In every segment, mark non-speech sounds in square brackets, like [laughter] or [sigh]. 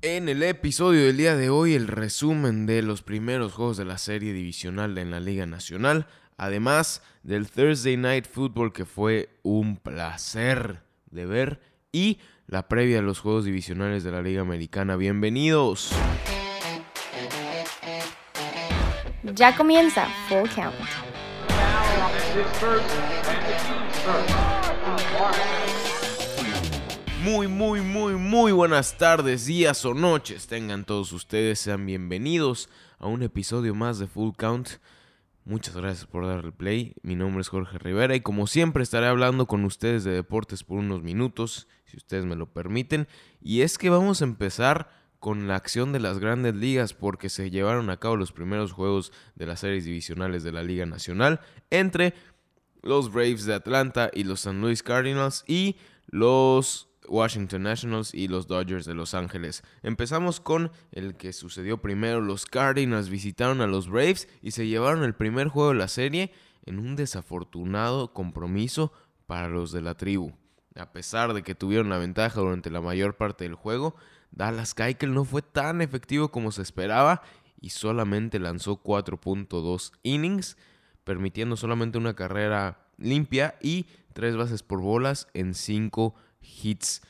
En el episodio del día de hoy, el resumen de los primeros juegos de la serie divisional en la Liga Nacional, además del Thursday Night Football que fue un placer de ver y la previa de los juegos divisionales de la Liga Americana. Bienvenidos. Ya comienza Full Count. Muy, muy, muy, muy buenas tardes, días o noches. Tengan todos ustedes, sean bienvenidos a un episodio más de Full Count. Muchas gracias por darle play. Mi nombre es Jorge Rivera y como siempre estaré hablando con ustedes de deportes por unos minutos, si ustedes me lo permiten. Y es que vamos a empezar con la acción de las grandes ligas porque se llevaron a cabo los primeros juegos de las series divisionales de la Liga Nacional entre los Braves de Atlanta y los San Luis Cardinals y los Washington Nationals y los Dodgers de Los Ángeles. Empezamos con el que sucedió primero. Los Cardinals visitaron a los Braves y se llevaron el primer juego de la serie en un desafortunado compromiso para los de la tribu. A pesar de que tuvieron la ventaja durante la mayor parte del juego, Dallas Keuchel no fue tan efectivo como se esperaba y solamente lanzó 4.2 innings, permitiendo solamente una carrera limpia y tres bases por bolas en 5 hits.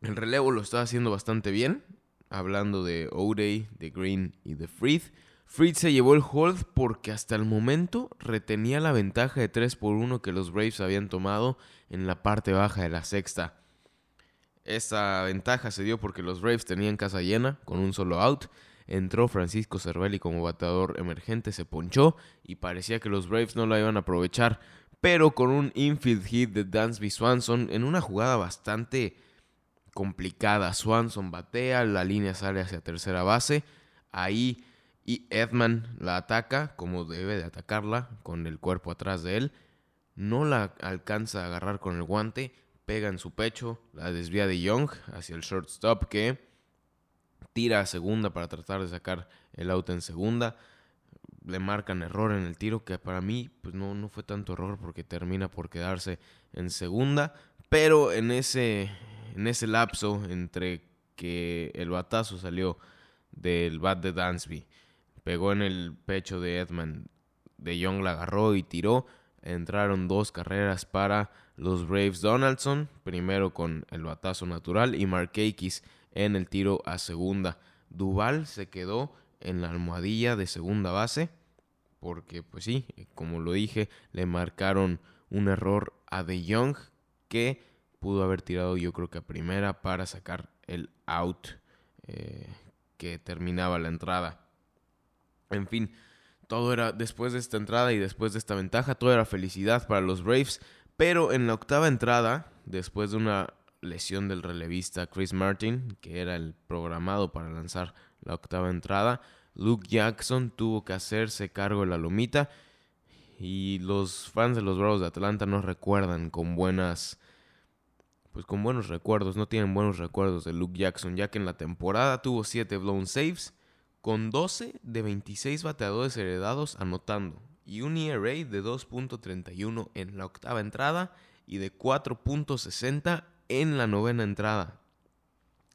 El relevo lo estaba haciendo bastante bien, hablando de O'Day, de Green y de Freed. Freed se llevó el hold porque hasta el momento retenía la ventaja de 3 por 1 que los Braves habían tomado en la parte baja de la sexta. Esta ventaja se dio porque los Braves tenían casa llena con un solo out. Entró Francisco Cervelli como bateador emergente, se ponchó y parecía que los Braves no la iban a aprovechar. Pero con un infield hit de Dansby Swanson en una jugada bastante complicada. Swanson batea, la línea sale hacia tercera base. Ahí y Edman la ataca como debe de atacarla, con el cuerpo atrás de él. No la alcanza a agarrar con el guante, pega en su pecho, la desvía de Young hacia el shortstop que tira a segunda para tratar de sacar el out en segunda. Le marcan error en el tiro que para mí pues no, no fue tanto error porque termina por quedarse en segunda. Pero en ese, en ese lapso entre que el batazo salió del bat de Dansby, pegó en el pecho de Edman, de Young la agarró y tiró. Entraron dos carreras para los Braves Donaldson, primero con el batazo natural y Mark Akis en el tiro a segunda. Duval se quedó en la almohadilla de segunda base porque pues sí, como lo dije, le marcaron un error a De Young que pudo haber tirado yo creo que a primera para sacar el out eh, que terminaba la entrada. En fin, todo era después de esta entrada y después de esta ventaja, todo era felicidad para los Braves. Pero en la octava entrada, después de una lesión del relevista Chris Martin, que era el programado para lanzar la octava entrada, Luke Jackson tuvo que hacerse cargo de la lomita. Y los fans de los Bravos de Atlanta no recuerdan con buenas. Pues con buenos recuerdos, no tienen buenos recuerdos de Luke Jackson, ya que en la temporada tuvo 7 blown saves, con 12 de 26 bateadores heredados anotando, y un ERA de 2.31 en la octava entrada y de 4.60 en la novena entrada.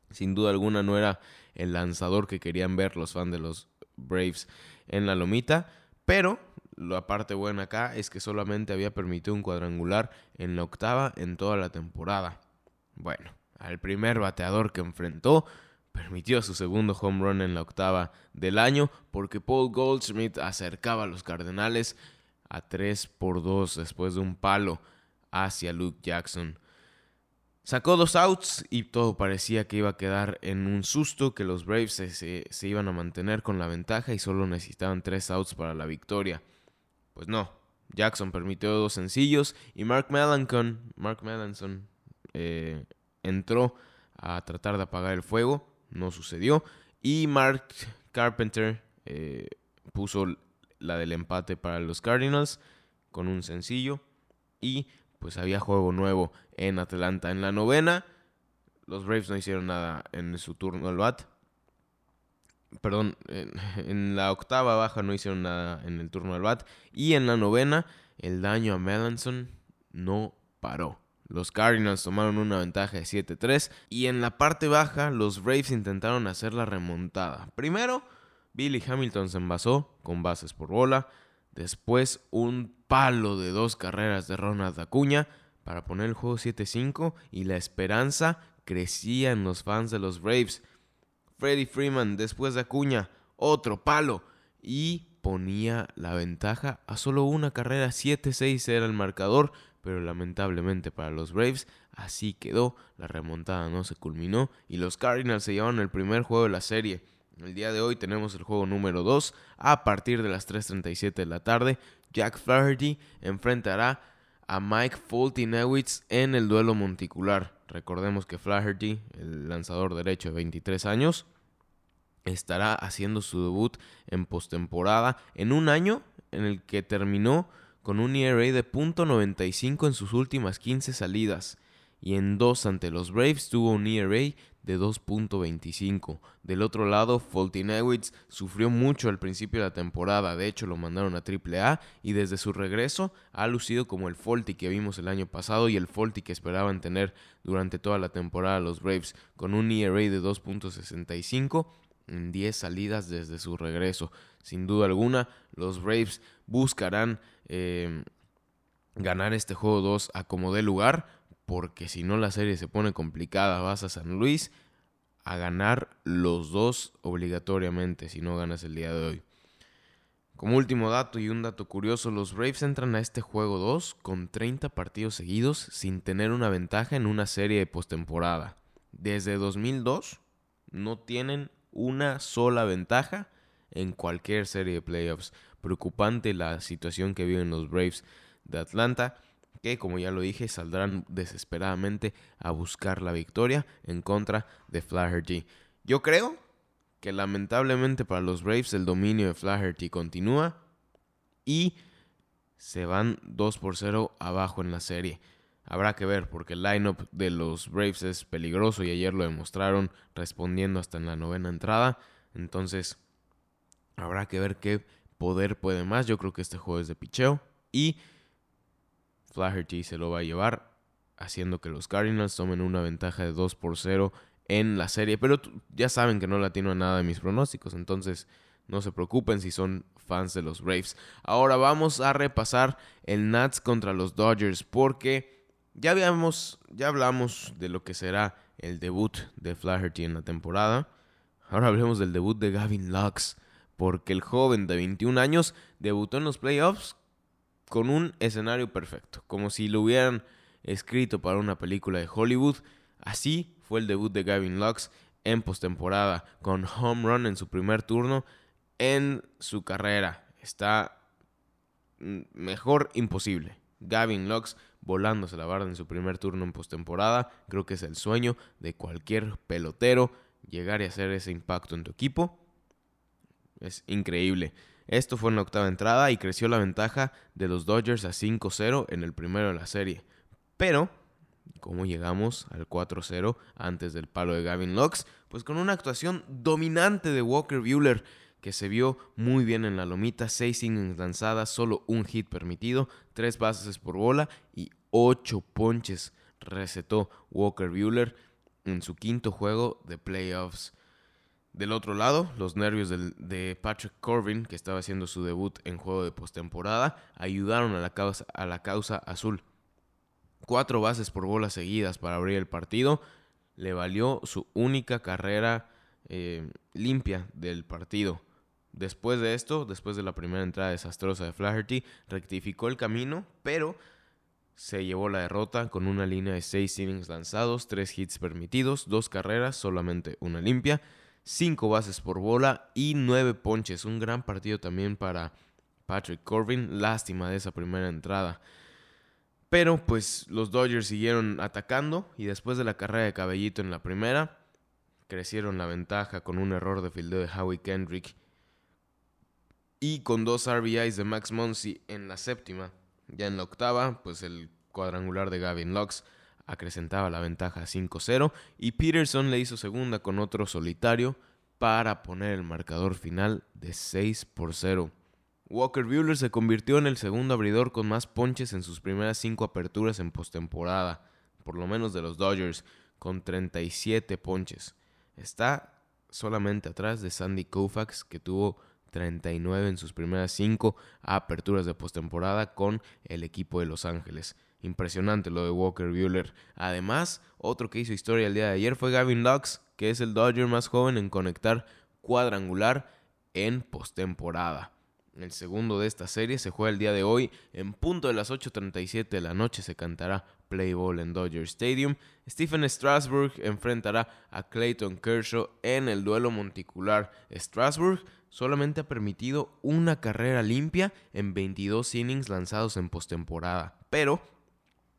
Sin duda alguna no era el lanzador que querían ver los fans de los Braves en la lomita, pero la parte buena acá es que solamente había permitido un cuadrangular en la octava en toda la temporada. Bueno, al primer bateador que enfrentó permitió su segundo home run en la octava del año porque Paul Goldschmidt acercaba a los Cardenales a 3 por 2 después de un palo hacia Luke Jackson. Sacó dos outs y todo parecía que iba a quedar en un susto, que los Braves se, se, iban a mantener con la ventaja y solo necesitaban tres outs para la victoria. Pues no, Jackson permitió dos sencillos y Mark Melanson, Mark Melanson eh, entró a tratar de apagar el fuego no sucedió. Y Mark Carpenter eh, puso la del empate para los Cardinals con un sencillo. Y pues había juego nuevo en Atlanta. En la novena, los Braves no hicieron nada en su turno al bat. Perdón, [laughs] en, la octava baja no hicieron nada en el turno al bat. Y en la novena, el daño a Melanson no paró. Los Cardinals tomaron una ventaja de 7-3 y en la parte baja los Braves intentaron hacer la remontada. Primero, Billy Hamilton se envasó con bases por bola, después un palo de dos carreras de Ronald Acuña para poner el juego 7-5 y la esperanza crecía en los fans de los Braves. Freddie Freeman después de Acuña, otro palo y ponía la ventaja a solo una carrera, 7-6 era el marcador, pero lamentablemente para los Braves así quedó, la remontada no se culminó y los Cardinals se llevaron el primer juego de la serie. El día de hoy tenemos el juego número 2 a partir de las 3.37 de la tarde. Jack Flaherty enfrentará a Mike Fultinewicz en el duelo monticular. Recordemos que Flaherty, el lanzador derecho de 23 años, estará haciendo su debut en postemporada en un año en el que terminó con un ERA de .95 en sus últimas 15 salidas y en dos ante los Braves tuvo un ERA de 2.25. Del otro lado, Fultinewicz sufrió mucho al principio de la temporada, de hecho lo mandaron a AAA y desde su regreso ha lucido como el Folty que vimos el año pasado y el Folty que esperaban tener durante toda la temporada los Braves, con un ERA de 2.65 en 10 salidas desde su regreso. Sin duda alguna, los Braves buscarán eh, ganar este juego 2 a como dé lugar, porque si no la serie se pone complicada, vas a San Luis a ganar los dos obligatoriamente si no ganas el día de hoy. Como último dato y un dato curioso, los Braves entran a este juego 2 con 30 partidos seguidos sin tener una ventaja en una serie de postemporada. Desde 2002 no tienen una sola ventaja en cualquier serie de playoffs. Preocupante la situación que viven los Braves de Atlanta, que como ya lo dije, saldrán desesperadamente a buscar la victoria en contra de Flaherty. Yo creo que lamentablemente para los Braves el dominio de Flaherty continúa y se van 2 por 0 abajo en la serie. Habrá que ver porque el lineup de los Braves es peligroso y ayer lo demostraron respondiendo hasta en la novena entrada. Entonces, habrá que ver qué poder puede más. Yo creo que este juego es de picheo y Flaherty se lo va a llevar haciendo que los Cardinals tomen una ventaja de 2 por 0 en la serie. Pero ya saben que no latino a nada de mis pronósticos, entonces no se preocupen si son fans de los Braves. Ahora vamos a repasar el Nats contra los Dodgers porque ya habíamos, ya hablamos de lo que será el debut de Flaherty en la temporada. Ahora hablemos del debut de Gavin Lux, porque el joven de 21 años debutó en los playoffs con un escenario perfecto, como si lo hubieran escrito para una película de Hollywood. Así fue el debut de Gavin Lux en postemporada, con home run en su primer turno en su carrera. Está mm, mejor imposible. Gavin Lux volándose la barda en su primer turno en postemporada. Creo que es el sueño de cualquier pelotero llegar y hacer ese impacto en tu equipo. Es increíble. Esto fue en la octava entrada y creció la ventaja de los Dodgers a 5-0 en el primero de la serie. Pero, ¿cómo llegamos al 4-0 antes del palo de Gavin Lux? Pues con una actuación dominante de Walker Bueller que se vio muy bien en la lomita, 6 innings lanzadas, solo un hit permitido, 3 bases por bola y 8 ponches recetó Walker Bueller en su quinto juego de playoffs. Del otro lado, los nervios de Patrick Corbin, que estaba haciendo su debut en juego de postemporada, ayudaron a la, causa, azul. Cuatro bases por bola seguidas para abrir el partido le valió su única carrera eh, limpia del partido. Después de esto, después de la primera entrada desastrosa de Flaherty, rectificó el camino, pero se llevó la derrota con una línea de 6 innings lanzados, 3 hits permitidos, 2 carreras, solamente una limpia, 5 bases por bola y 9 ponches. Un gran partido también para Patrick Corbin. Lástima de esa primera entrada. Pero pues los Dodgers siguieron atacando y después de la carrera de Cabellito en la primera, crecieron la ventaja con un error de fildeo de Howie Kendrick y con dos RBIs de Max Monsi en la séptima. Ya en la octava, pues el cuadrangular de Gavin Lux acrecentaba la ventaja 5-0 y Peterson le hizo segunda con otro solitario para poner el marcador final de 6 por 0. Walker Buehler se convirtió en el segundo abridor con más ponches en sus primeras cinco aperturas en postemporada. por lo menos de los Dodgers, con 37 ponches. Está solamente atrás de Sandy Koufax, que tuvo 39 en sus primeras 5 aperturas de postemporada con el equipo de Los Ángeles. Impresionante lo de Walker Buehler. Además, otro que hizo historia el día de ayer fue Gavin Lux, que es el Dodger más joven en conectar cuadrangular en postemporada. El segundo de esta serie se juega el día de hoy. En punto de las 8.37 de la noche se cantará Play Ball en Dodger Stadium. Stephen Strasburg enfrentará a Clayton Kershaw en el duelo monticular. Strasburg solamente ha permitido una carrera limpia en 22 innings lanzados en postemporada. Pero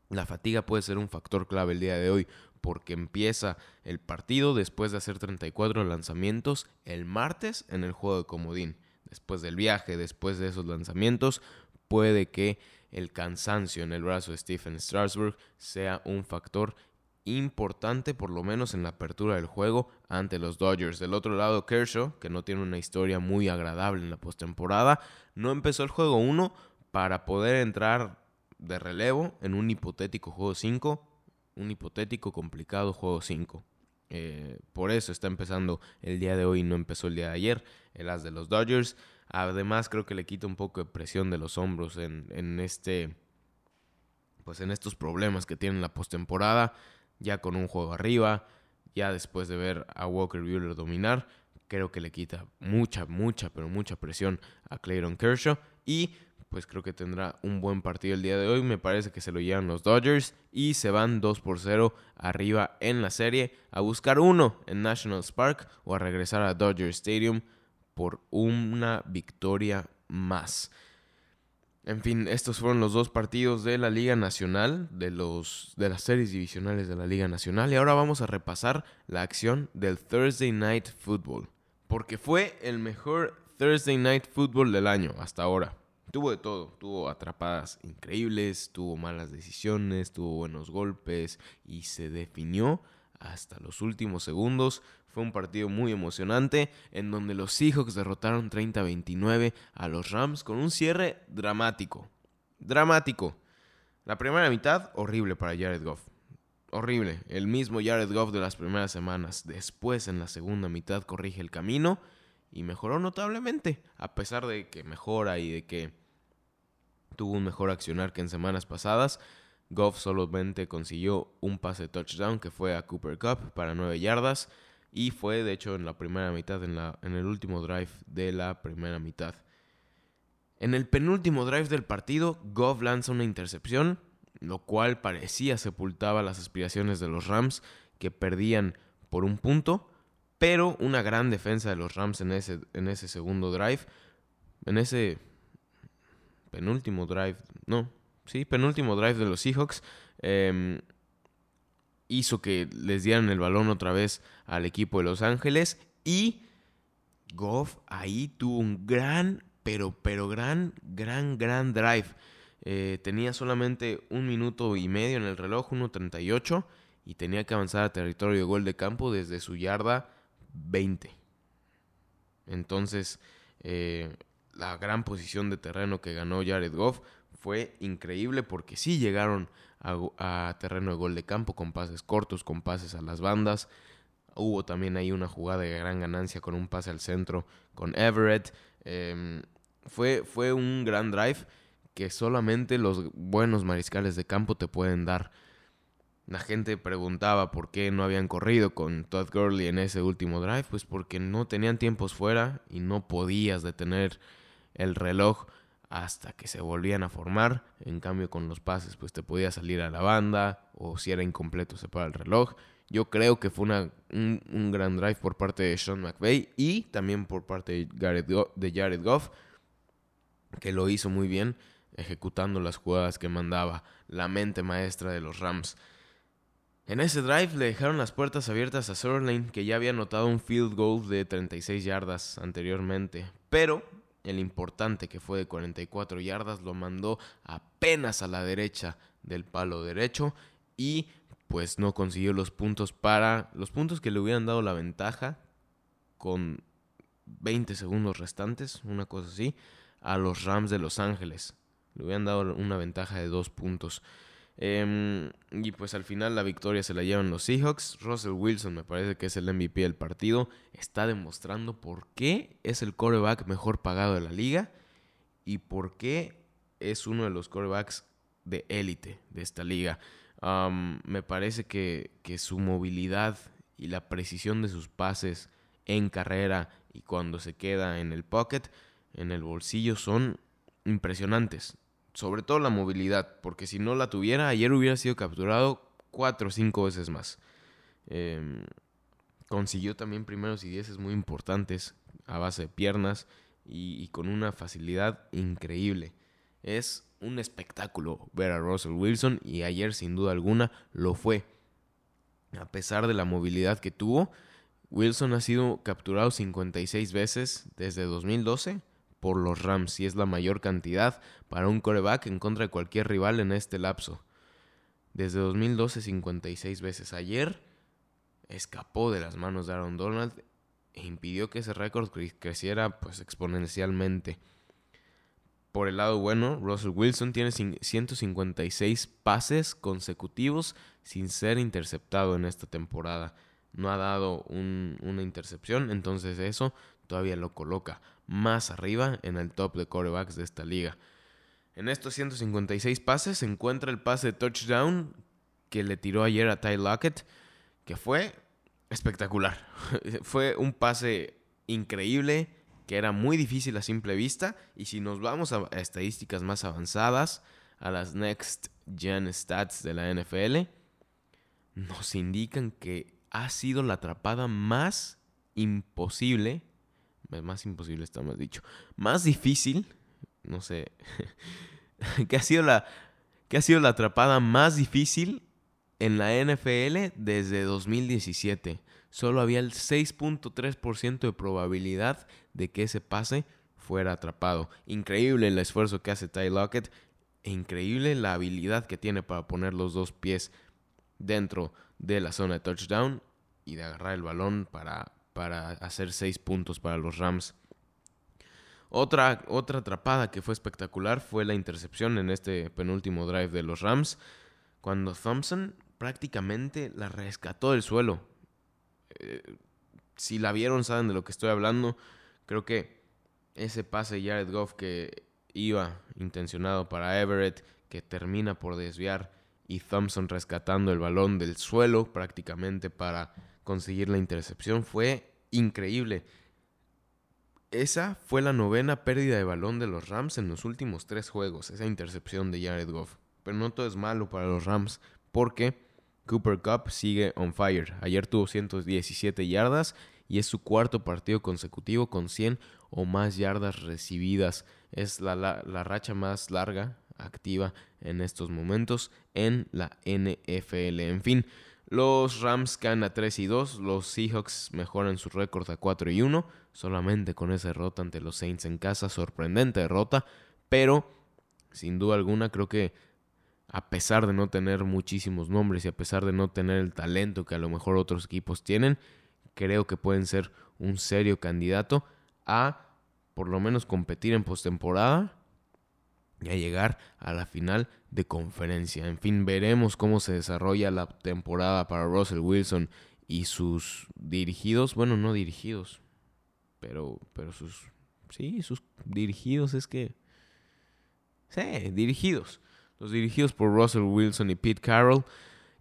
la fatiga puede ser un factor clave el día de hoy porque empieza el partido después de hacer 34 lanzamientos el martes en el juego de comodín después del viaje, después de esos lanzamientos, puede que el cansancio en el brazo de Stephen Strasburg sea un factor importante, por lo menos en la apertura del juego ante los Dodgers. Del otro lado, Kershaw, que no tiene una historia muy agradable en la postemporada, no empezó el juego 1 para poder entrar de relevo en un hipotético juego 5, un hipotético complicado juego 5. Eh, por eso está empezando el día de hoy no empezó el día de ayer, el as de los Dodgers. Además, creo que le quita un poco de presión de los hombros en, en este. Pues en estos problemas que tiene la postemporada. Ya con un juego arriba. Ya después de ver a Walker Buehler dominar. Creo que le quita mucha, mucha, pero mucha presión a Clayton Kershaw. Y pues creo que tendrá un buen partido el día de hoy. Me parece que se lo llevan los Dodgers y se van 2 por 0 arriba en la serie a buscar uno en National Park o a regresar a Dodger Stadium por una victoria más. En fin, estos fueron los dos partidos de la Liga Nacional, de, los, de las series divisionales de la Liga Nacional. Y ahora vamos a repasar la acción del Thursday Night Football. Porque fue el mejor Thursday Night Football del año hasta ahora. Tuvo de todo, tuvo atrapadas increíbles, tuvo malas decisiones, tuvo buenos golpes y se definió hasta los últimos segundos. Fue un partido muy emocionante en donde los Seahawks derrotaron 30-29 a los Rams con un cierre dramático. Dramático. La primera mitad, horrible para Jared Goff. Horrible. El mismo Jared Goff de las primeras semanas. Después, en la segunda mitad, corrige el camino y mejoró notablemente. A pesar de que mejora y de que tuvo un mejor accionar que en semanas pasadas. Goff solamente consiguió un pase touchdown que fue a Cooper Cup para 9 yardas y fue de hecho en la primera mitad, en, la, en el último drive de la primera mitad. En el penúltimo drive del partido, Goff lanza una intercepción, lo cual parecía sepultaba las aspiraciones de los Rams que perdían por un punto, pero una gran defensa de los Rams en ese, en ese segundo drive, en ese penúltimo drive, no, sí, penúltimo drive de los Seahawks, em, hizo que les dieran el balón otra vez al equipo de Los Ángeles y Goff ahí tuvo un gran, pero, pero gran, gran, gran drive. Eh, tenía solamente un minuto y medio en el reloj, 1.38, y tenía que avanzar a territorio de gol de campo desde su yarda 20. Entonces, eh, la gran posición de terreno que ganó Jared Goff fue increíble porque sí llegaron a, terreno de gol de campo con pases cortos, con pases a las bandas. Hubo también ahí una jugada de gran ganancia con un pase al centro con Everett. Em, fue, fue un gran drive que solamente los buenos mariscales de campo te pueden dar. La gente preguntaba por qué no habían corrido con Todd Gurley en ese último drive, pues porque no tenían tiempos fuera y no podías detener el reloj hasta que se volvían a formar. En cambio, con los pases, pues te podía salir a la banda o si era incompleto se para el reloj. Yo creo que fue una, un, gran drive por parte de Sean McVay y también por parte de, Jared Goff, que lo hizo muy bien, ejecutando las jugadas que mandaba la mente maestra de los Rams. En ese drive le dejaron las puertas abiertas a Sirlane, que ya había anotado un field goal de 36 yardas anteriormente, pero el importante que fue de 44 yardas lo mandó apenas a la derecha del palo derecho y pues no consiguió los puntos para los puntos que le hubieran dado la ventaja con 20 segundos restantes, una cosa así, a los Rams de Los Ángeles. Le hubieran dado una ventaja de dos puntos. Em, y pues al final la victoria se la llevan los Seahawks. Russell Wilson me parece que es el MVP del partido. Está demostrando por qué es el coreback mejor pagado de la liga y por qué es uno de los corebacks de élite de esta liga. me parece que, que su movilidad y la precisión de sus pases en carrera y cuando se queda en el pocket, en el bolsillo, son impresionantes sobre todo la movilidad, porque si no la tuviera, ayer hubiera sido capturado cuatro o cinco veces más. Em, consiguió también primeros y dieces muy importantes a base de piernas y, con una facilidad increíble. Es un espectáculo ver a Russell Wilson y ayer sin duda alguna lo fue. A pesar de la movilidad que tuvo, Wilson ha sido capturado 56 veces desde 2012 por los Rams y es la mayor cantidad para un coreback en contra de cualquier rival en este lapso. Desde 2012 56 veces. Ayer escapó de las manos de Aaron Donald e impidió que ese récord creciera pues exponencialmente. Por el lado bueno, Russell Wilson tiene 156 pases consecutivos sin ser interceptado en esta temporada. No ha dado una intercepción, entonces eso todavía lo coloca más arriba en el top de corebacks de esta liga. En estos 156 pases se encuentra el pase de touchdown que le tiró ayer a Ty Lockett, que fue espectacular. [laughs] fue un pase increíble que era muy difícil a simple vista y si nos vamos a, estadísticas más avanzadas, a las Next Gen Stats de la NFL, nos indican que ha sido la atrapada más imposible más imposible está más dicho, más difícil, no sé, [laughs] que ha sido la que ha sido la atrapada más difícil en la NFL desde 2017. Solo había el 6.3% de probabilidad de que ese pase fuera atrapado. Increíble el esfuerzo que hace Ty Lockett e increíble la habilidad que tiene para poner los dos pies dentro de la zona de touchdown y de agarrar el balón para para hacer seis puntos para los Rams. Otra, otra atrapada que fue espectacular fue la intercepción en este penúltimo drive de los Rams, cuando Thompson prácticamente la rescató del suelo. Eh, si la vieron, saben de lo que estoy hablando. Creo que ese pase de Jared Goff que iba intencionado para Everett, que termina por desviar, y Thompson rescatando el balón del suelo prácticamente para conseguir la intercepción fue increíble. Esa fue la novena pérdida de balón de los Rams en los últimos tres juegos, esa intercepción de Jared Goff. Pero no todo es malo para los Rams, porque Cooper Cup sigue on fire. Ayer tuvo 117 yardas y es su cuarto partido consecutivo con 100 o más yardas recibidas. Es la, la racha más larga, activa en estos momentos en la NFL. En fin, los Rams caen a 3 y 2, los Seahawks mejoran su récord a 4 y 1, solamente con esa derrota ante los Saints en casa, sorprendente derrota, pero sin duda alguna creo que a pesar de no tener muchísimos nombres y a pesar de no tener el talento que a lo mejor otros equipos tienen, creo que pueden ser un serio candidato a por lo menos competir en postemporada y a llegar a la final de conferencia. En fin, veremos cómo se desarrolla la temporada para Russell Wilson y sus dirigidos, bueno, no dirigidos, pero, pero sus, sí, sus dirigidos es que, sí, dirigidos, los dirigidos por Russell Wilson y Pete Carroll.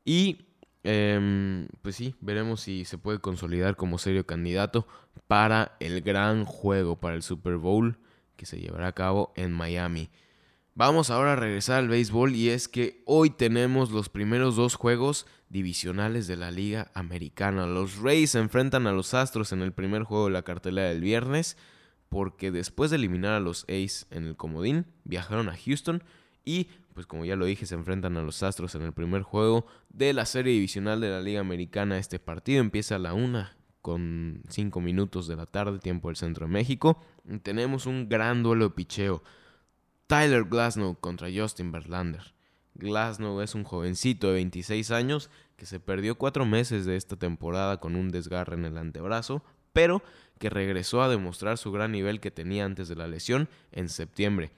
Y, em, pues sí, veremos si se puede consolidar como serio candidato para el gran juego, para el Super Bowl que se llevará a cabo en Miami. Vamos ahora a regresar al béisbol y es que hoy tenemos los primeros dos juegos divisionales de la Liga Americana. Los Rays se enfrentan a los Astros en el primer juego de la cartelera del viernes porque después de eliminar a los A's en el comodín viajaron a Houston y pues como ya lo dije se enfrentan a los Astros en el primer juego de la serie divisional de la Liga Americana. Este partido empieza a la una con cinco minutos de la tarde, tiempo del centro de México. tenemos un gran duelo de picheo. Tyler Glasnow contra Justin Verlander. Glasnow es un jovencito de 26 años que se perdió cuatro meses de esta temporada con un desgarre en el antebrazo, pero que regresó a demostrar su gran nivel que tenía antes de la lesión en septiembre.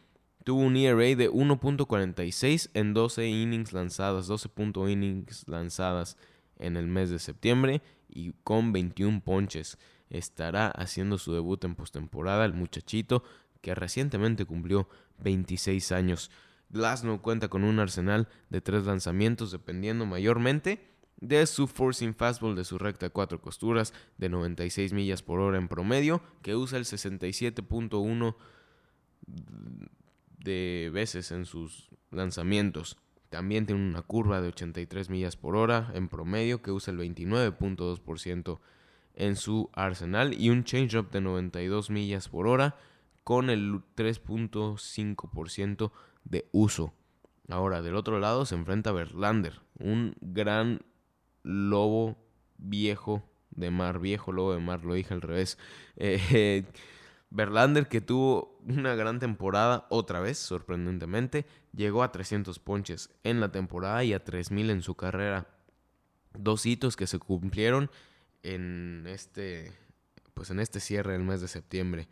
tuvo un ERA de 1.46 en 12 innings lanzadas, 12 innings lanzadas en el mes de septiembre y con 21 ponches. Estará haciendo su debut en postemporada el muchachito que recientemente cumplió 26 años. Glasnow cuenta con un arsenal de tres lanzamientos dependiendo mayormente de su forcing fastball de su recta cuatro costuras de 96 millas por hora en promedio, que usa el 67.1 de veces en sus lanzamientos. También tiene una curva de 83 millas por hora en promedio, que usa el 29.2% en su arsenal y un changeup de 92 millas por hora con el 3.5% de uso. Ahora, del otro lado se enfrenta Verlander, un gran lobo viejo de mar, viejo lobo de mar, lo dije al revés. [laughs] Eh, Verlander que tuvo una gran temporada otra vez, sorprendentemente, llegó a 300 ponches en la temporada y a 3000 en su carrera. Dos hitos que se cumplieron en este pues en este cierre del mes de septiembre.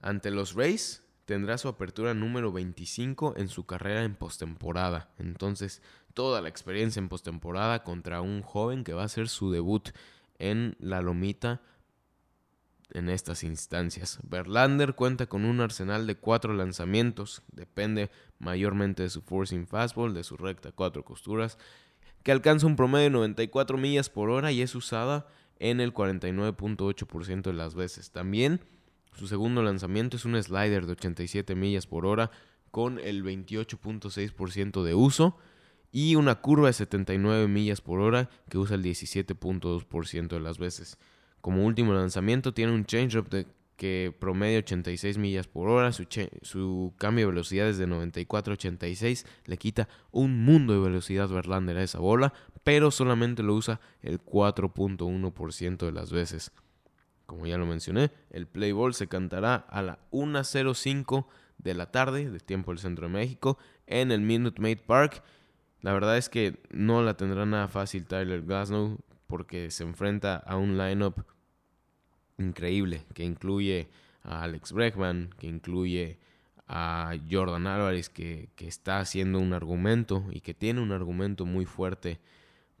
Ante los Rays tendrá su apertura número 25 en su carrera en postemporada. Entonces, toda la experiencia en postemporada contra un joven que va a hacer su debut en la lomita en estas instancias. Verlander cuenta con un arsenal de cuatro lanzamientos, depende mayormente de su forcing fastball, de su recta cuatro costuras, que alcanza un promedio de 94 millas por hora y es usada en el 49.8% de las veces. También su segundo lanzamiento es un slider de 87 millas por hora con el 28.6% de uso y una curva de 79 millas por hora que usa el 17.2% de las veces. Como último lanzamiento tiene un changeup de que promedia 86 millas por hora, su, su cambio de velocidad es de 94 a 86, le quita un mundo de velocidad Verlander a esa bola, pero solamente lo usa el 4.1% de las veces. Como ya lo mencioné, el play ball se cantará a la 1.05 de la tarde, de tiempo del centro de México, en el Minute Maid Park. La verdad es que no la tendrá nada fácil Tyler Glasnow porque se enfrenta a un lineup increíble que incluye a Alex Bregman, que incluye a Jordan Álvarez, que, está haciendo un argumento y que tiene un argumento muy fuerte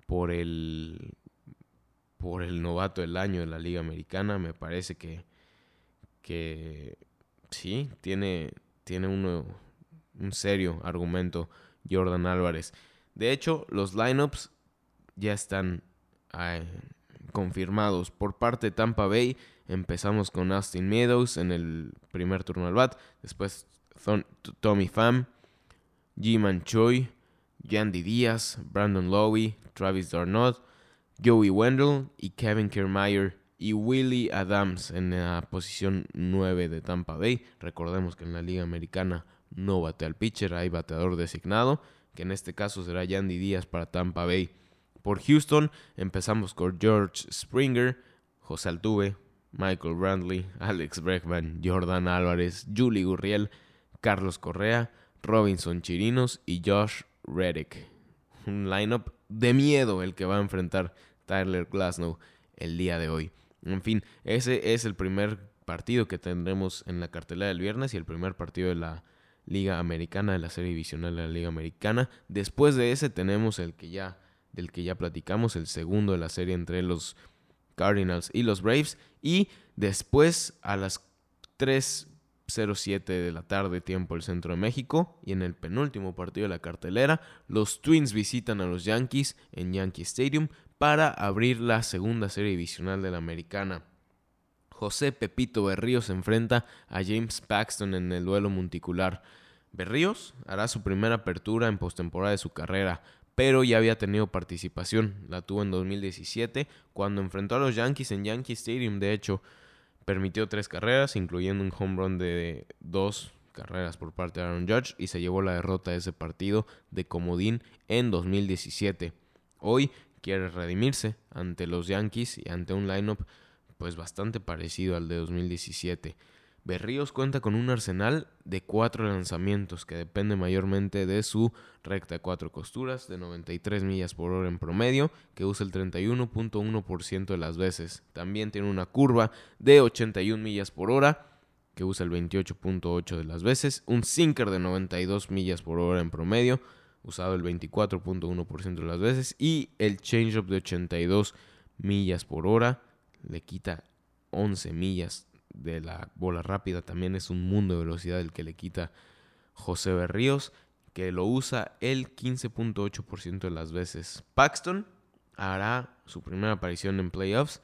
por el, por el novato del año de la Liga Americana. Me parece que, que sí, tiene, tiene un serio argumento Jordan Álvarez. De hecho, los lineups ya están confirmados por parte de Tampa Bay. Empezamos con Austin Meadows en el primer turno al bat. Después Tommy Pham, G-Man Choi, Yandy Díaz, Brandon Lowe, Travis Darnot, Joey Wendell y Kevin Kiermaier y Willie Adams en la posición 9 de Tampa Bay. Recordemos que en la Liga Americana no batea al pitcher, hay bateador designado, que en este caso será Yandy Díaz para Tampa Bay. Por Houston empezamos con George Springer, José Altuve, Michael Brandley, Alex Bregman, Jordan Álvarez, Julie Gurriel, Carlos Correa, Robinson Chirinos y Josh Reddick. Un lineup de miedo el que va a enfrentar Tyler Glasnow el día de hoy. En fin, ese es el primer partido que tendremos en la cartelera del viernes y el primer partido de la Liga Americana, de la serie divisional de la Liga Americana. Después de ese tenemos el que ya del que ya platicamos, el segundo de la serie entre los Cardinals y los Braves. Y después a las 3.07 de la tarde, tiempo del centro de México, y en el penúltimo partido de la cartelera, los Twins visitan a los Yankees en Yankee Stadium para abrir la segunda serie divisional de la americana. José Pepito Berríos se enfrenta a James Paxton en el duelo monticular. Berríos hará su primera apertura en postemporada de su carrera, pero ya había tenido participación. La tuvo en 2017 cuando enfrentó a los Yankees en Yankee Stadium. De hecho, permitió tres carreras, incluyendo un home run de dos carreras por parte de Aaron Judge y se llevó la derrota de ese partido de comodín en 2017. Hoy quiere redimirse ante los Yankees y ante un lineup pues bastante parecido al de 2017. Berríos cuenta con un arsenal de cuatro lanzamientos que depende mayormente de su recta de cuatro costuras de 93 millas por hora en promedio, que usa el 31.1% de las veces. También tiene una curva de 81 millas por hora que usa el 28.8 de las veces, un sinker de 92 millas por hora en promedio, usado el 24.1% de las veces, y el changeup de 82 millas por hora, le quita 11 millas de la bola rápida, también es un mundo de velocidad el que le quita José Berríos, que lo usa el 15.8% de las veces. Paxton hará su primera aparición en playoffs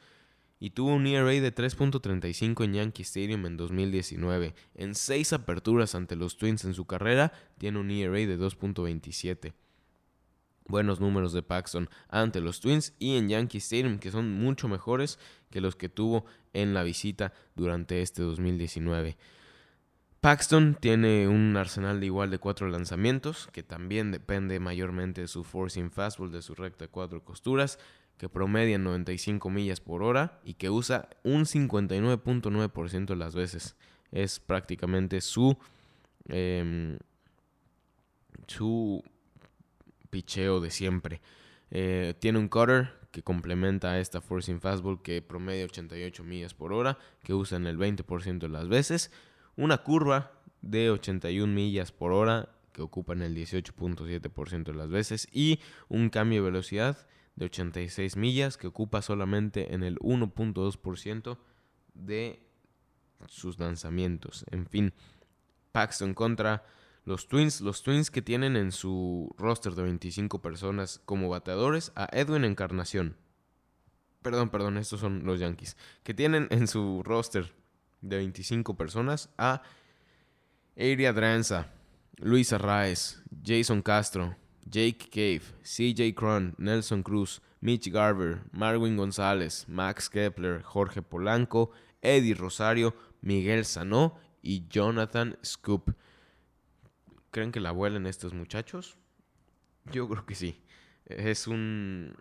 y tuvo un ERA de 3.35 en Yankee Stadium en 2019. En seis aperturas ante los Twins en su carrera, tiene un ERA de 2.27. Buenos números de Paxton ante los Twins y en Yankee Stadium, que son mucho mejores que los que tuvo en la visita durante este 2019. Paxton tiene un arsenal de igual de cuatro lanzamientos, que también depende mayormente de su forcing fastball, de su recta cuatro costuras, que promedia 95 millas por hora y que usa un 59.9% de las veces. Es prácticamente su, em, su picheo de siempre. Eh, tiene un cutter que complementa a esta forcing fastball que promedia 88 millas por hora, que usa en el 20% de las veces una curva de 81 millas por hora que ocupan el 18.7% de las veces y un cambio de velocidad de 86 millas que ocupa solamente en el 1.2% de sus lanzamientos. En fin, Paxton contra los Twins, los Twins que tienen en su roster de 25 personas como bateadores a Edwin Encarnación. Perdón, perdón, estos son los Yankees. Que tienen en su roster de 25 personas a Aria Dranza, Luis Arraez, Jason Castro, Jake Cave, CJ Cron, Nelson Cruz, Mitch Garber, Marwin González, Max Kepler, Jorge Polanco, Eddie Rosario, Miguel Sanó y Jonathan Scoop. ¿Creen que la vuelen estos muchachos? Yo creo que sí. Es un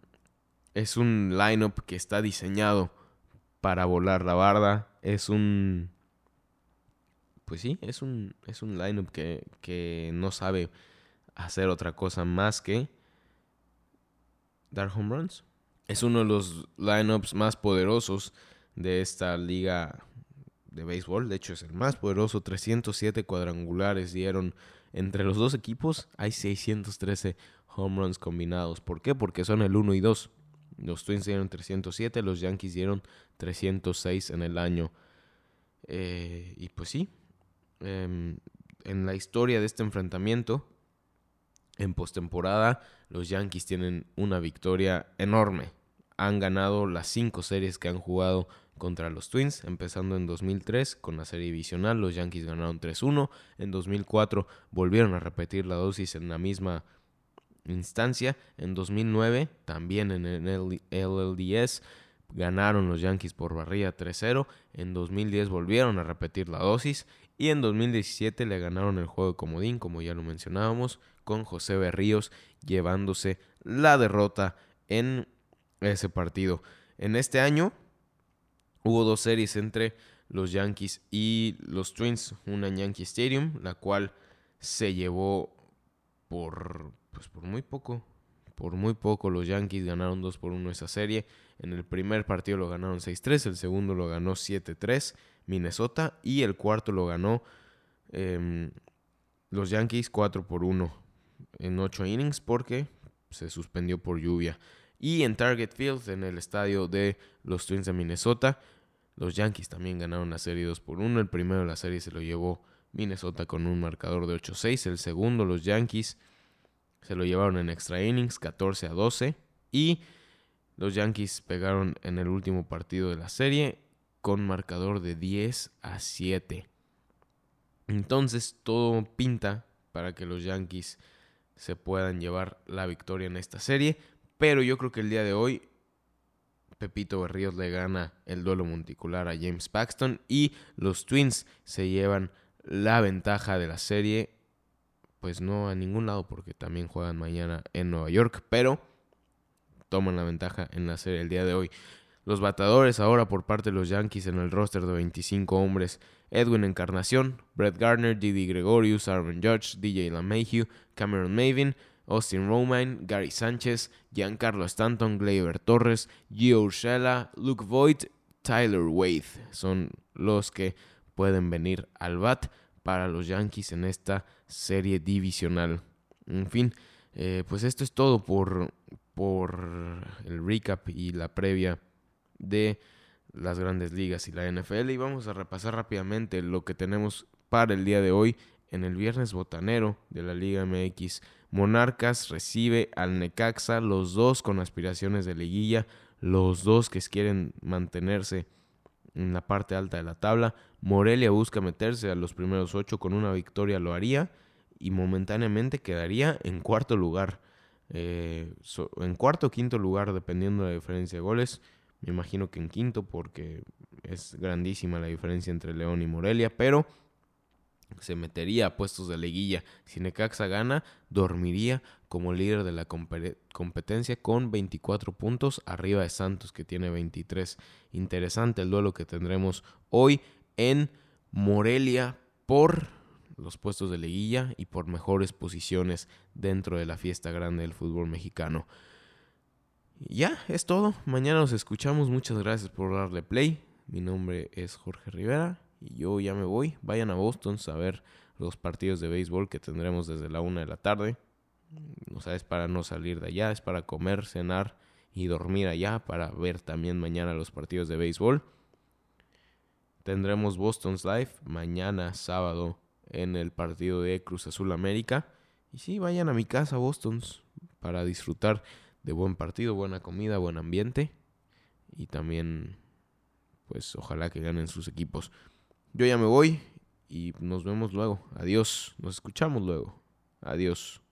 es un lineup que está diseñado para volar la barda. Es un. Pues sí, es un, es un lineup que, que no sabe hacer otra cosa más que dar home runs. Es uno de los lineups más poderosos de esta liga de béisbol. De hecho, es el más poderoso. 307 cuadrangulares dieron entre los dos equipos. Hay 613 home runs combinados. ¿Por qué? Porque son el 1 y 2. Los Twins dieron 307, los Yankees dieron 306 en el año. Eh, y pues sí, em, en la historia de este enfrentamiento, en postemporada, los Yankees tienen una victoria enorme. Han ganado las cinco series que han jugado contra los Twins, empezando en 2003 con la serie divisional, los Yankees ganaron 3-1, en 2004 volvieron a repetir la dosis en la misma instancia. En 2009, también en el LLDS, ganaron los Yankees por barrilla 3-0. En 2010 volvieron a repetir la dosis. Y en 2017 le ganaron el juego de comodín, como ya lo mencionábamos, con José Berríos llevándose la derrota en ese partido. En este año hubo dos series entre los Yankees y los Twins, una en Yankee Stadium, la cual se llevó por pues por muy poco. Por muy poco los Yankees ganaron 2 por 1 esa serie. En el primer partido lo ganaron 6-3, el segundo lo ganó 7-3 Minnesota y el cuarto lo ganó em, los Yankees 4 por 1 en 8 innings porque se suspendió por lluvia. Y en Target Field, en el estadio de los Twins de Minnesota, los Yankees también ganaron la serie 2 por 1. El primero de la serie se lo llevó Minnesota con un marcador de 8-6. El segundo, los Yankees se lo llevaron en extra innings, 14 a 12. Y los Yankees pegaron en el último partido de la serie con marcador de 10 a 7. Entonces todo pinta para que los Yankees se puedan llevar la victoria en esta serie. Pero yo creo que el día de hoy Pepito Berríos le gana el duelo monticular a James Paxton y los Twins se llevan la ventaja de la serie pues no a ningún lado porque también juegan mañana en Nueva York, pero toman la ventaja en la serie el día de hoy. Los batadores ahora por parte de los Yankees en el roster de 25 hombres. Edwin Encarnación, Brett Gardner, Didi Gregorius, Aaron Judge, DJ LaMahieu, Cameron Mavin, Austin Romine, Gary Sánchez, Giancarlo Stanton, Gleyber Torres, Gio Urshela, Luke Voigt, Tyler Wade. Son los que pueden venir al bat para los Yankees en esta serie divisional. En fin, eh, pues esto es todo por, por el recap y la previa de las grandes ligas y la NFL y vamos a repasar rápidamente lo que tenemos para el día de hoy en el viernes botanero de la Liga MX. Monarcas recibe al Necaxa, los dos con aspiraciones de liguilla, los dos que quieren mantenerse en la parte alta de la tabla. Morelia busca meterse a los primeros ocho con una victoria, lo haría y momentáneamente quedaría en cuarto lugar. Eh, en cuarto o quinto lugar, dependiendo de la diferencia de goles. Me imagino que en quinto, porque es grandísima la diferencia entre León y Morelia, pero se metería a puestos de liguilla. Si Necaxa gana, dormiría como líder de la competencia con 24 puntos arriba de Santos que tiene 23. Interesante el duelo que tendremos hoy en Morelia por los puestos de liguilla y por mejores posiciones dentro de la fiesta grande del fútbol mexicano. Ya, es todo. Mañana nos escuchamos. Muchas gracias por darle play. Mi nombre es Jorge Rivera y yo ya me voy. Vayan a Boston a ver los partidos de béisbol que tendremos desde la una de la tarde. O sea, es para no salir de allá, es para comer, cenar y dormir allá, para ver también mañana los partidos de béisbol. Tendremos Boston's Live mañana sábado en el partido de Cruz Azul América. Y sí, vayan a mi casa, Boston's, para disfrutar de buen partido, buena comida, buen ambiente. Y también, pues ojalá que ganen sus equipos. Yo ya me voy y nos vemos luego. Adiós. Nos escuchamos luego. Adiós.